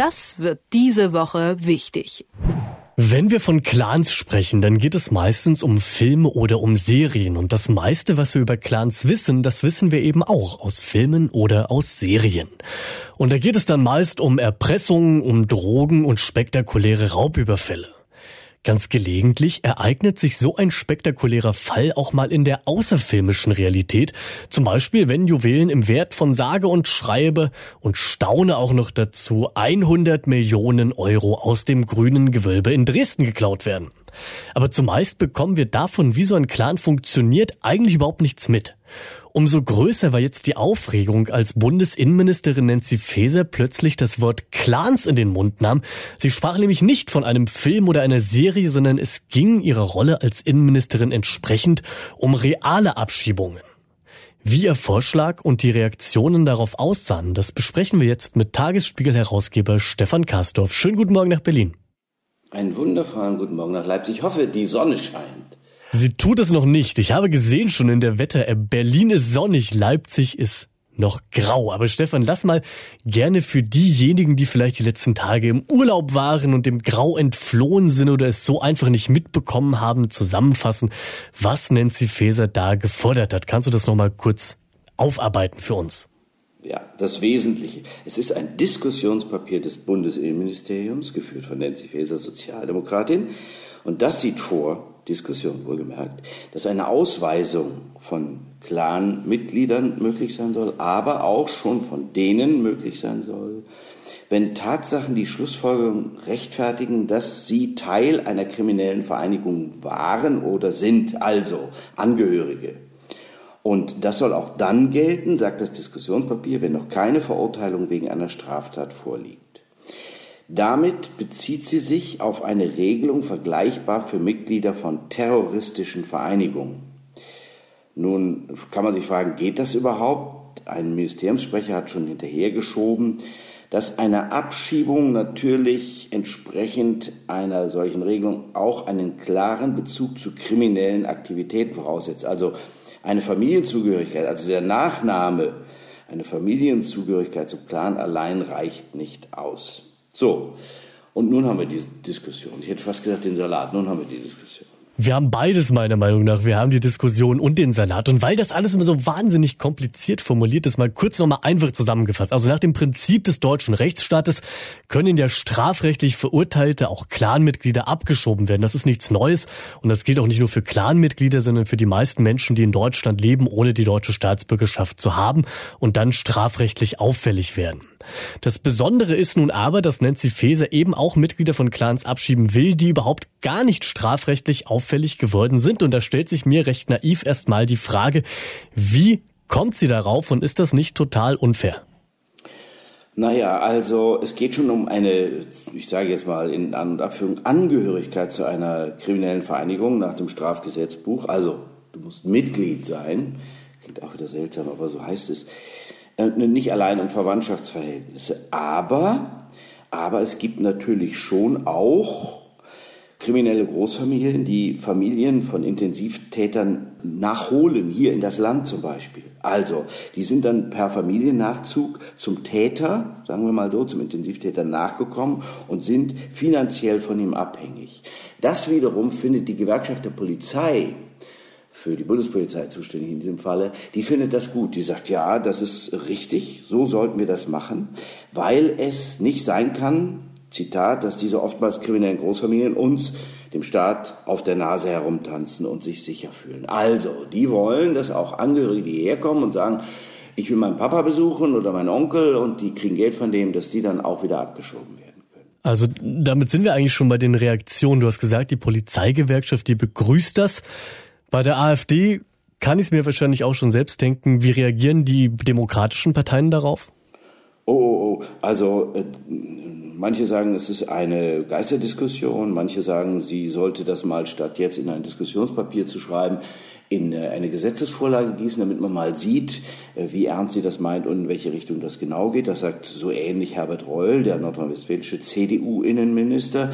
Das wird diese Woche wichtig. Wenn wir von Clans sprechen, dann geht es meistens um Filme oder um Serien. Und das meiste, was wir über Clans wissen, das wissen wir eben auch aus Filmen oder aus Serien. Und da geht es dann meist um Erpressungen, um Drogen und spektakuläre Raubüberfälle. Ganz gelegentlich ereignet sich so ein spektakulärer Fall auch mal in der außerfilmischen Realität. Zum Beispiel, wenn Juwelen im Wert von sage und schreibe und staune auch noch dazu 100 Millionen Euro aus dem grünen Gewölbe in Dresden geklaut werden. Aber zumeist bekommen wir davon, wie so ein Clan funktioniert, eigentlich überhaupt nichts mit. Umso größer war jetzt die Aufregung, als Bundesinnenministerin Nancy Faeser plötzlich das Wort Clans in den Mund nahm. Sie sprach nämlich nicht von einem Film oder einer Serie, sondern es ging ihrer Rolle als Innenministerin entsprechend um reale Abschiebungen. Wie ihr Vorschlag und die Reaktionen darauf aussahen, das besprechen wir jetzt mit Tagesspiegel-Herausgeber Stefan Karsdorf. Schönen guten Morgen nach Berlin. Einen wundervollen guten Morgen nach Leipzig. Ich hoffe, die Sonne scheint. Sie tut es noch nicht. Ich habe gesehen schon in der Wetter-App, Berlin ist sonnig, Leipzig ist noch grau. Aber Stefan, lass mal gerne für diejenigen, die vielleicht die letzten Tage im Urlaub waren und dem Grau entflohen sind oder es so einfach nicht mitbekommen haben, zusammenfassen, was Nancy Faeser da gefordert hat. Kannst du das nochmal kurz aufarbeiten für uns? Ja, das Wesentliche. Es ist ein Diskussionspapier des Bundesinnenministeriums, geführt von Nancy Faeser, Sozialdemokratin. Und das sieht vor, Diskussion wohlgemerkt, dass eine Ausweisung von Clan-Mitgliedern möglich sein soll, aber auch schon von denen möglich sein soll, wenn Tatsachen die Schlussfolgerung rechtfertigen, dass sie Teil einer kriminellen Vereinigung waren oder sind, also Angehörige. Und das soll auch dann gelten, sagt das Diskussionspapier, wenn noch keine Verurteilung wegen einer Straftat vorliegt. Damit bezieht sie sich auf eine Regelung vergleichbar für Mitglieder von terroristischen Vereinigungen. Nun kann man sich fragen, geht das überhaupt? Ein Ministeriumssprecher hat schon hinterhergeschoben, dass eine Abschiebung natürlich entsprechend einer solchen Regelung auch einen klaren Bezug zu kriminellen Aktivitäten voraussetzt. Also eine Familienzugehörigkeit, also der Nachname, eine Familienzugehörigkeit zum Clan allein reicht nicht aus. So, und nun haben wir diese Diskussion. Ich hätte fast gesagt den Salat, nun haben wir die Diskussion. Wir haben beides meiner Meinung nach. Wir haben die Diskussion und den Salat. Und weil das alles immer so wahnsinnig kompliziert formuliert ist, mal kurz nochmal einfach zusammengefasst. Also nach dem Prinzip des deutschen Rechtsstaates können ja strafrechtlich Verurteilte, auch Clanmitglieder, abgeschoben werden. Das ist nichts Neues. Und das gilt auch nicht nur für Clanmitglieder, sondern für die meisten Menschen, die in Deutschland leben, ohne die deutsche Staatsbürgerschaft zu haben und dann strafrechtlich auffällig werden. Das Besondere ist nun aber, dass Nancy Faeser eben auch Mitglieder von Clans abschieben will, die überhaupt gar nicht strafrechtlich auffällig geworden sind. Und da stellt sich mir recht naiv erstmal die Frage, wie kommt sie darauf und ist das nicht total unfair? Naja, also es geht schon um eine, ich sage jetzt mal in An- und Abführung, Angehörigkeit zu einer kriminellen Vereinigung nach dem Strafgesetzbuch. Also du musst Mitglied sein. Klingt auch wieder seltsam, aber so heißt es. Äh, nicht allein um Verwandtschaftsverhältnisse. Aber, aber es gibt natürlich schon auch kriminelle Großfamilien, die Familien von Intensivtätern nachholen, hier in das Land zum Beispiel. Also, die sind dann per Familiennachzug zum Täter, sagen wir mal so, zum Intensivtäter nachgekommen und sind finanziell von ihm abhängig. Das wiederum findet die Gewerkschaft der Polizei für die Bundespolizei zuständig in diesem Falle, die findet das gut. Die sagt, ja, das ist richtig, so sollten wir das machen, weil es nicht sein kann, Zitat, dass diese oftmals kriminellen Großfamilien uns, dem Staat, auf der Nase herumtanzen und sich sicher fühlen. Also, die wollen, dass auch Angehörige, die hierher kommen und sagen, ich will meinen Papa besuchen oder meinen Onkel und die kriegen Geld von dem, dass die dann auch wieder abgeschoben werden. Also damit sind wir eigentlich schon bei den Reaktionen. Du hast gesagt, die Polizeigewerkschaft, die begrüßt das. Bei der AfD kann ich es mir wahrscheinlich auch schon selbst denken. Wie reagieren die demokratischen Parteien darauf? Oh, oh, oh. Also äh, manche sagen, es ist eine Geisterdiskussion, manche sagen, sie sollte das mal statt jetzt in ein Diskussionspapier zu schreiben, in äh, eine Gesetzesvorlage gießen, damit man mal sieht, äh, wie ernst sie das meint und in welche Richtung das genau geht. Das sagt so ähnlich Herbert Reul, der nordrhein-westfälische CDU-Innenminister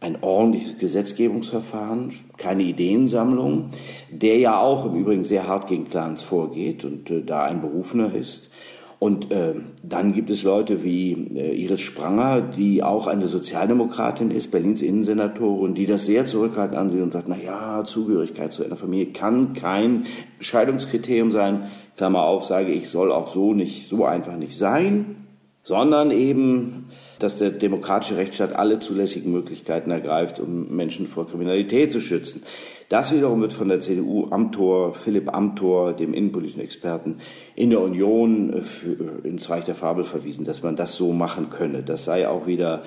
ein ordentliches Gesetzgebungsverfahren, keine Ideensammlung, der ja auch im Übrigen sehr hart gegen Clans vorgeht und äh, da ein Berufener ist. Und äh, dann gibt es Leute wie äh, Iris Spranger, die auch eine Sozialdemokratin ist, Berlins Innensenatorin, die das sehr zurückhaltend ansieht und sagt, na ja, Zugehörigkeit zu einer Familie kann kein Scheidungskriterium sein. Klammer auf, sage ich, soll auch so nicht, so einfach nicht sein, sondern eben, dass der demokratische Rechtsstaat alle zulässigen Möglichkeiten ergreift, um Menschen vor Kriminalität zu schützen. Das wiederum wird von der CDU Amtor, Philipp Amtor, dem innenpolitischen Experten in der Union äh, äh, ins Reich der Fabel verwiesen, dass man das so machen könne. Das sei auch wieder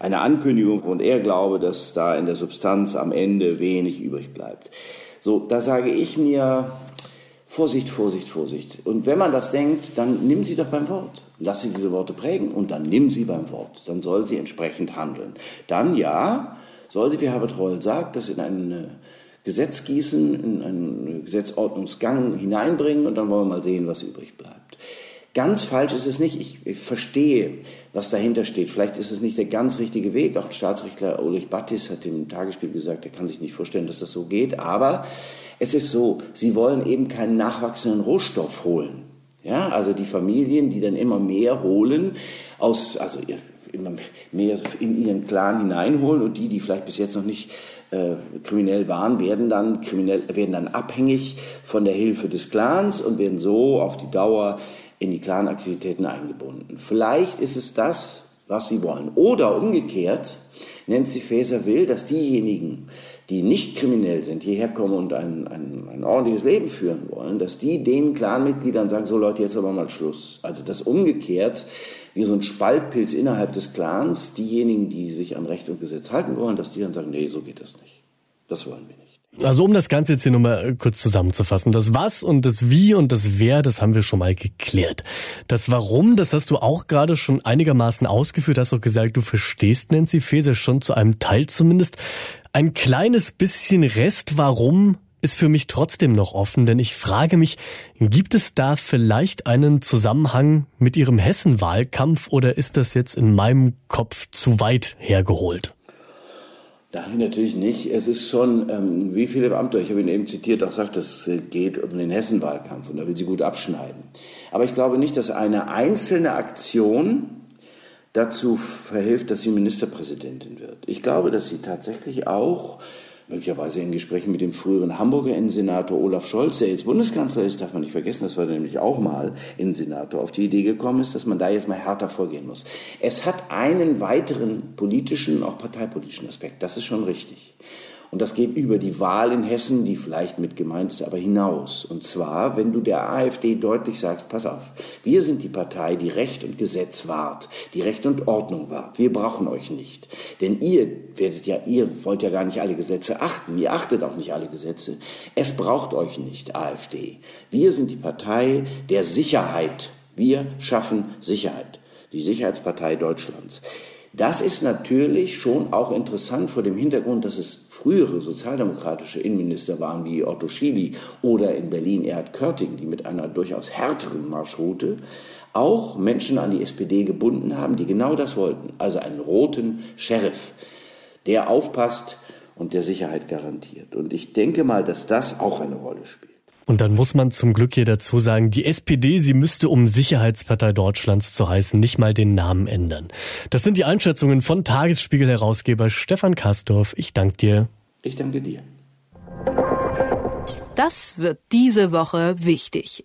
eine Ankündigung und er glaube, dass da in der Substanz am Ende wenig übrig bleibt. So, da sage ich mir, Vorsicht, Vorsicht, Vorsicht. Und wenn man das denkt, dann nimm sie doch beim Wort. Lass sie diese Worte prägen und dann nimm sie beim Wort. Dann soll sie entsprechend handeln. Dann ja, soll sie, wie Herbert Reul sagt, das in eine Gesetz gießen, in einen Gesetzordnungsgang hineinbringen und dann wollen wir mal sehen, was übrig bleibt. Ganz falsch ist es nicht. Ich, ich, verstehe, was dahinter steht. Vielleicht ist es nicht der ganz richtige Weg. Auch Staatsrechtler Ulrich Battis hat im Tagesspiel gesagt, er kann sich nicht vorstellen, dass das so geht. Aber es ist so, sie wollen eben keinen nachwachsenden Rohstoff holen. Ja, also die Familien, die dann immer mehr holen aus, also immer mehr in ihren Clan hineinholen und die, die vielleicht bis jetzt noch nicht äh, kriminell waren, werden dann, kriminell, werden dann abhängig von der Hilfe des Clans und werden so auf die Dauer in die Clanaktivitäten eingebunden. Vielleicht ist es das, was sie wollen. Oder umgekehrt, Nancy Faeser will, dass diejenigen, die nicht kriminell sind, hierher kommen und ein, ein, ein ordentliches Leben führen wollen, dass die den Clanmitgliedern sagen, so Leute, jetzt aber mal Schluss. Also das umgekehrt, wie so ein Spaltpilz innerhalb des Clans, diejenigen, die sich an Recht und Gesetz halten wollen, dass die dann sagen, nee, so geht das nicht. Das wollen wir nicht. Also um das Ganze jetzt hier nochmal kurz zusammenzufassen. Das Was und das Wie und das Wer, das haben wir schon mal geklärt. Das Warum, das hast du auch gerade schon einigermaßen ausgeführt, hast auch gesagt, du verstehst Nancy Faeser schon zu einem Teil zumindest. Ein kleines bisschen Rest Warum ist für mich trotzdem noch offen, denn ich frage mich, gibt es da vielleicht einen Zusammenhang mit Ihrem Hessen-Wahlkampf oder ist das jetzt in meinem Kopf zu weit hergeholt? Nein, natürlich nicht. Es ist schon, ähm, wie Philipp Amthor, ich habe ihn eben zitiert, auch sagt, es geht um den Hessen-Wahlkampf und da will sie gut abschneiden. Aber ich glaube nicht, dass eine einzelne Aktion dazu verhilft, dass sie Ministerpräsidentin wird. Ich glaube, dass sie tatsächlich auch möglicherweise in Gesprächen mit dem früheren Hamburger Innensenator Olaf Scholz, der jetzt Bundeskanzler ist, darf man nicht vergessen, das war nämlich auch mal Innensenator, auf die Idee gekommen ist, dass man da jetzt mal härter vorgehen muss. Es hat einen weiteren politischen, auch parteipolitischen Aspekt, das ist schon richtig. Und das geht über die Wahl in Hessen, die vielleicht mit gemeint ist, aber hinaus. Und zwar, wenn du der AfD deutlich sagst, pass auf, wir sind die Partei, die Recht und Gesetz wahrt, die Recht und Ordnung wahrt. Wir brauchen euch nicht. Denn ihr werdet ja, ihr wollt ja gar nicht alle Gesetze achten. Ihr achtet auch nicht alle Gesetze. Es braucht euch nicht, AfD. Wir sind die Partei der Sicherheit. Wir schaffen Sicherheit. Die Sicherheitspartei Deutschlands. Das ist natürlich schon auch interessant vor dem Hintergrund, dass es frühere sozialdemokratische Innenminister waren wie Otto Schily oder in Berlin Erhard Körting, die mit einer durchaus härteren Marschroute auch Menschen an die SPD gebunden haben, die genau das wollten. Also einen roten Sheriff, der aufpasst und der Sicherheit garantiert. Und ich denke mal, dass das auch eine Rolle spielt. Und dann muss man zum Glück hier dazu sagen, die SPD, sie müsste, um Sicherheitspartei Deutschlands zu heißen, nicht mal den Namen ändern. Das sind die Einschätzungen von Tagesspiegel-Herausgeber Stefan Kastorf. Ich danke dir. Ich danke dir. Das wird diese Woche wichtig.